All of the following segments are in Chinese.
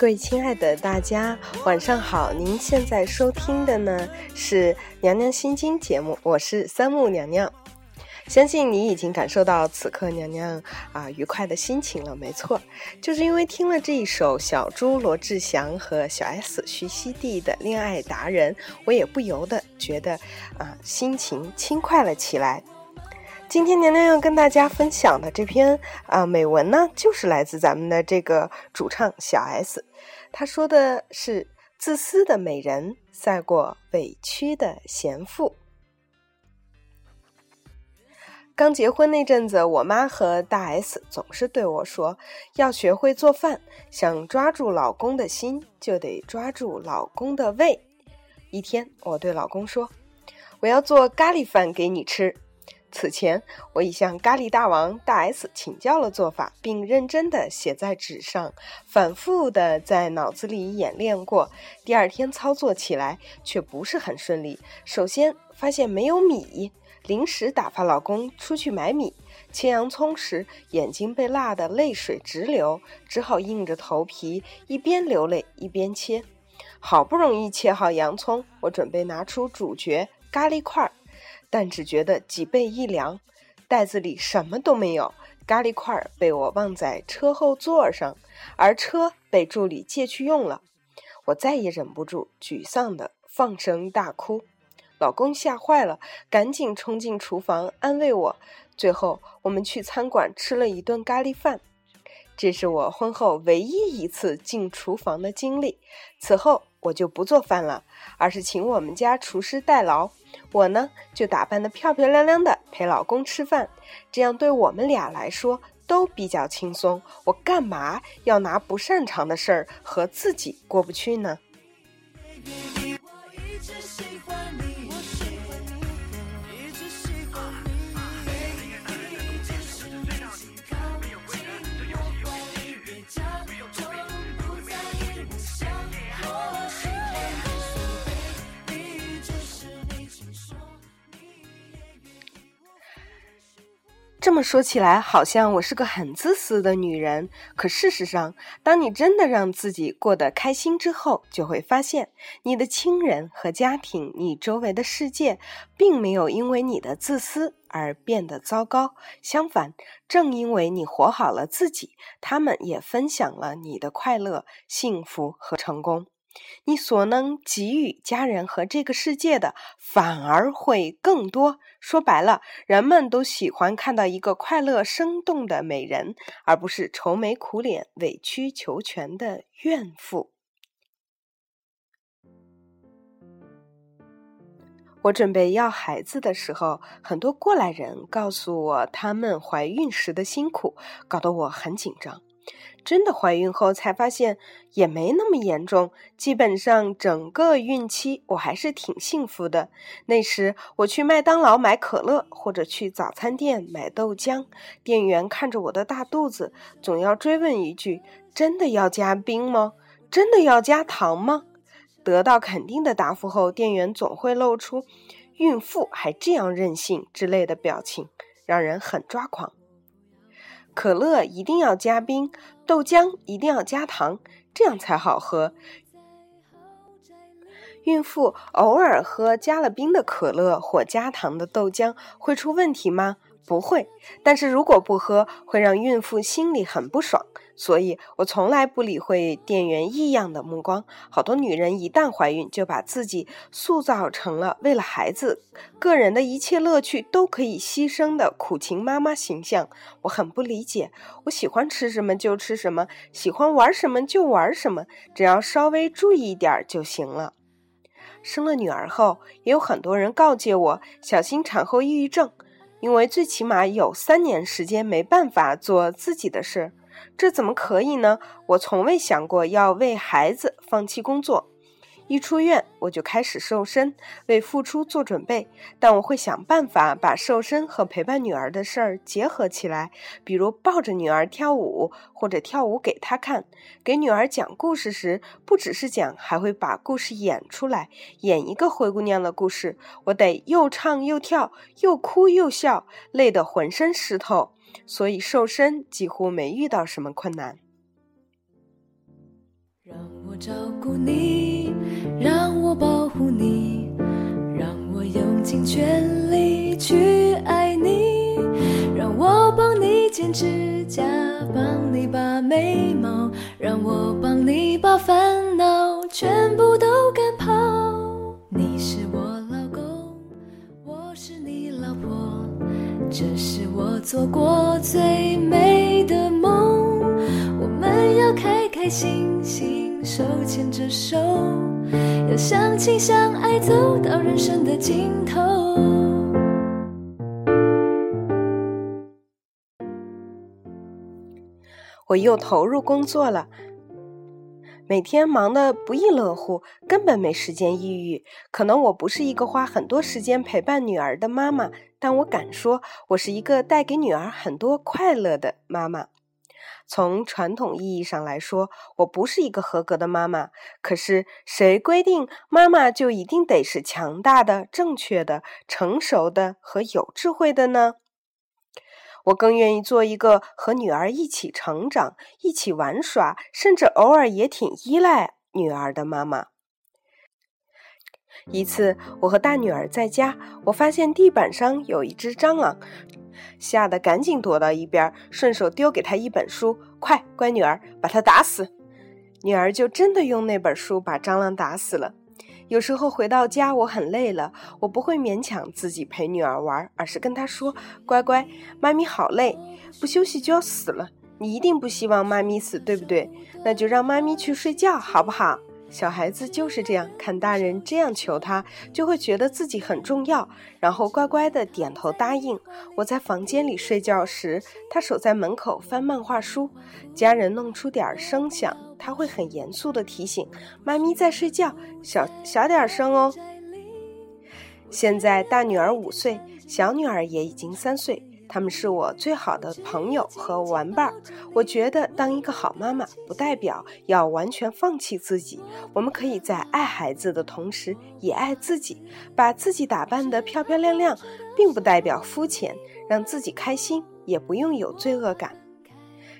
各位亲爱的大家，晚上好！您现在收听的呢是《娘娘心经》节目，我是三木娘娘。相信你已经感受到此刻娘娘啊愉快的心情了，没错，就是因为听了这一首小猪罗志祥和小 S 徐熙娣的《恋爱达人》，我也不由得觉得啊心情轻快了起来。今天娘娘要跟大家分享的这篇啊美文呢，就是来自咱们的这个主唱小 S，她说的是自私的美人赛过委屈的贤妇。刚结婚那阵子，我妈和大 S 总是对我说，要学会做饭，想抓住老公的心，就得抓住老公的胃。一天，我对老公说，我要做咖喱饭给你吃。此前，我已向咖喱大王大 S 请教了做法，并认真地写在纸上，反复的在脑子里演练过。第二天操作起来却不是很顺利。首先发现没有米，临时打发老公出去买米。切洋葱时，眼睛被辣得泪水直流，只好硬着头皮一边流泪一边切。好不容易切好洋葱，我准备拿出主角咖喱块儿。但只觉得脊背一凉，袋子里什么都没有，咖喱块被我忘在车后座上，而车被助理借去用了。我再也忍不住，沮丧的放声大哭。老公吓坏了，赶紧冲进厨房安慰我。最后，我们去餐馆吃了一顿咖喱饭。这是我婚后唯一一次进厨房的经历。此后，我就不做饭了，而是请我们家厨师代劳。我呢，就打扮得漂漂亮亮的陪老公吃饭，这样对我们俩来说都比较轻松。我干嘛要拿不擅长的事儿和自己过不去呢？我一直喜欢你这么说起来，好像我是个很自私的女人。可事实上，当你真的让自己过得开心之后，就会发现，你的亲人和家庭，你周围的世界，并没有因为你的自私而变得糟糕。相反，正因为你活好了自己，他们也分享了你的快乐、幸福和成功。你所能给予家人和这个世界的，反而会更多。说白了，人们都喜欢看到一个快乐生动的美人，而不是愁眉苦脸、委曲求全的怨妇。我准备要孩子的时候，很多过来人告诉我他们怀孕时的辛苦，搞得我很紧张。真的怀孕后才发现也没那么严重，基本上整个孕期我还是挺幸福的。那时我去麦当劳买可乐，或者去早餐店买豆浆，店员看着我的大肚子，总要追问一句：“真的要加冰吗？真的要加糖吗？”得到肯定的答复后，店员总会露出“孕妇还这样任性”之类的表情，让人很抓狂。可乐一定要加冰，豆浆一定要加糖，这样才好喝。孕妇偶尔喝加了冰的可乐或加糖的豆浆会出问题吗？不会，但是如果不喝，会让孕妇心里很不爽。所以我从来不理会店员异样的目光。好多女人一旦怀孕，就把自己塑造成了为了孩子，个人的一切乐趣都可以牺牲的苦情妈妈形象。我很不理解。我喜欢吃什么就吃什么，喜欢玩什么就玩什么，只要稍微注意一点就行了。生了女儿后，也有很多人告诫我小心产后抑郁症。因为最起码有三年时间没办法做自己的事，这怎么可以呢？我从未想过要为孩子放弃工作。一出院，我就开始瘦身，为复出做准备。但我会想办法把瘦身和陪伴女儿的事儿结合起来，比如抱着女儿跳舞，或者跳舞给她看。给女儿讲故事时，不只是讲，还会把故事演出来。演一个灰姑娘的故事，我得又唱又跳，又哭又笑，累得浑身湿透。所以瘦身几乎没遇到什么困难。让我照顾你，让我保护你，让我用尽全力去爱你，让我帮你剪指甲，帮你把眉毛，让我帮你把烦做过最美的梦。我们要开开心心。手牵着手，要相亲相爱，走到人生的尽头。我又投入工作了，每天忙得不亦乐乎，根本没时间抑郁。可能我不是一个花很多时间陪伴女儿的妈妈，但我敢说，我是一个带给女儿很多快乐的妈妈。从传统意义上来说，我不是一个合格的妈妈。可是，谁规定妈妈就一定得是强大的、正确的、成熟的和有智慧的呢？我更愿意做一个和女儿一起成长、一起玩耍，甚至偶尔也挺依赖女儿的妈妈。一次，我和大女儿在家，我发现地板上有一只蟑螂。吓得赶紧躲到一边，顺手丢给她一本书：“快，乖女儿，把它打死。”女儿就真的用那本书把蟑螂打死了。有时候回到家，我很累了，我不会勉强自己陪女儿玩，而是跟她说：“乖乖，妈咪好累，不休息就要死了。你一定不希望妈咪死，对不对？那就让妈咪去睡觉，好不好？”小孩子就是这样，看大人这样求他，就会觉得自己很重要，然后乖乖的点头答应。我在房间里睡觉时，他守在门口翻漫画书。家人弄出点声响，他会很严肃的提醒：“妈咪在睡觉，小小点声哦。”现在大女儿五岁，小女儿也已经三岁。他们是我最好的朋友和玩伴儿。我觉得当一个好妈妈，不代表要完全放弃自己。我们可以在爱孩子的同时，也爱自己，把自己打扮得漂漂亮亮，并不代表肤浅。让自己开心，也不用有罪恶感。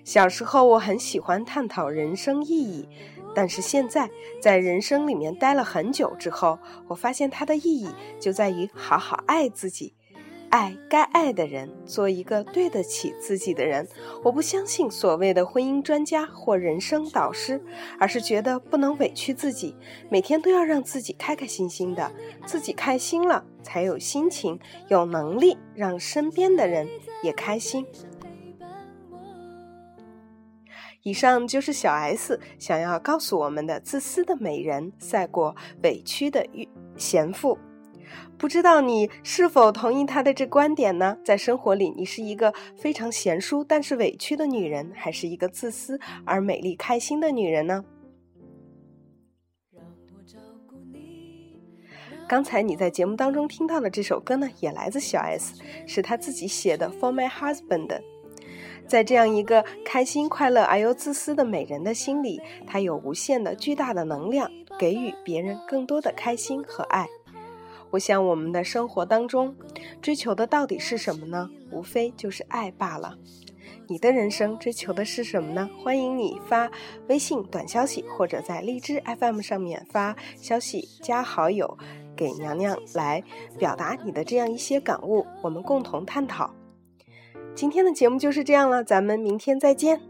小时候，我很喜欢探讨人生意义，但是现在在人生里面待了很久之后，我发现它的意义就在于好好爱自己。爱该爱的人，做一个对得起自己的人。我不相信所谓的婚姻专家或人生导师，而是觉得不能委屈自己，每天都要让自己开开心心的。自己开心了，才有心情、有能力让身边的人也开心。以上就是小 S 想要告诉我们的：自私的美人赛过委屈的贤妇。不知道你是否同意他的这观点呢？在生活里，你是一个非常贤淑但是委屈的女人，还是一个自私而美丽开心的女人呢？刚才你在节目当中听到的这首歌呢，也来自小 S，是她自己写的《For My Husband》。在这样一个开心、快乐而又自私的美人的心里，她有无限的巨大的能量，给予别人更多的开心和爱。我想，我们的生活当中，追求的到底是什么呢？无非就是爱罢了。你的人生追求的是什么呢？欢迎你发微信短消息，或者在荔枝 FM 上面发消息加好友，给娘娘来表达你的这样一些感悟，我们共同探讨。今天的节目就是这样了，咱们明天再见。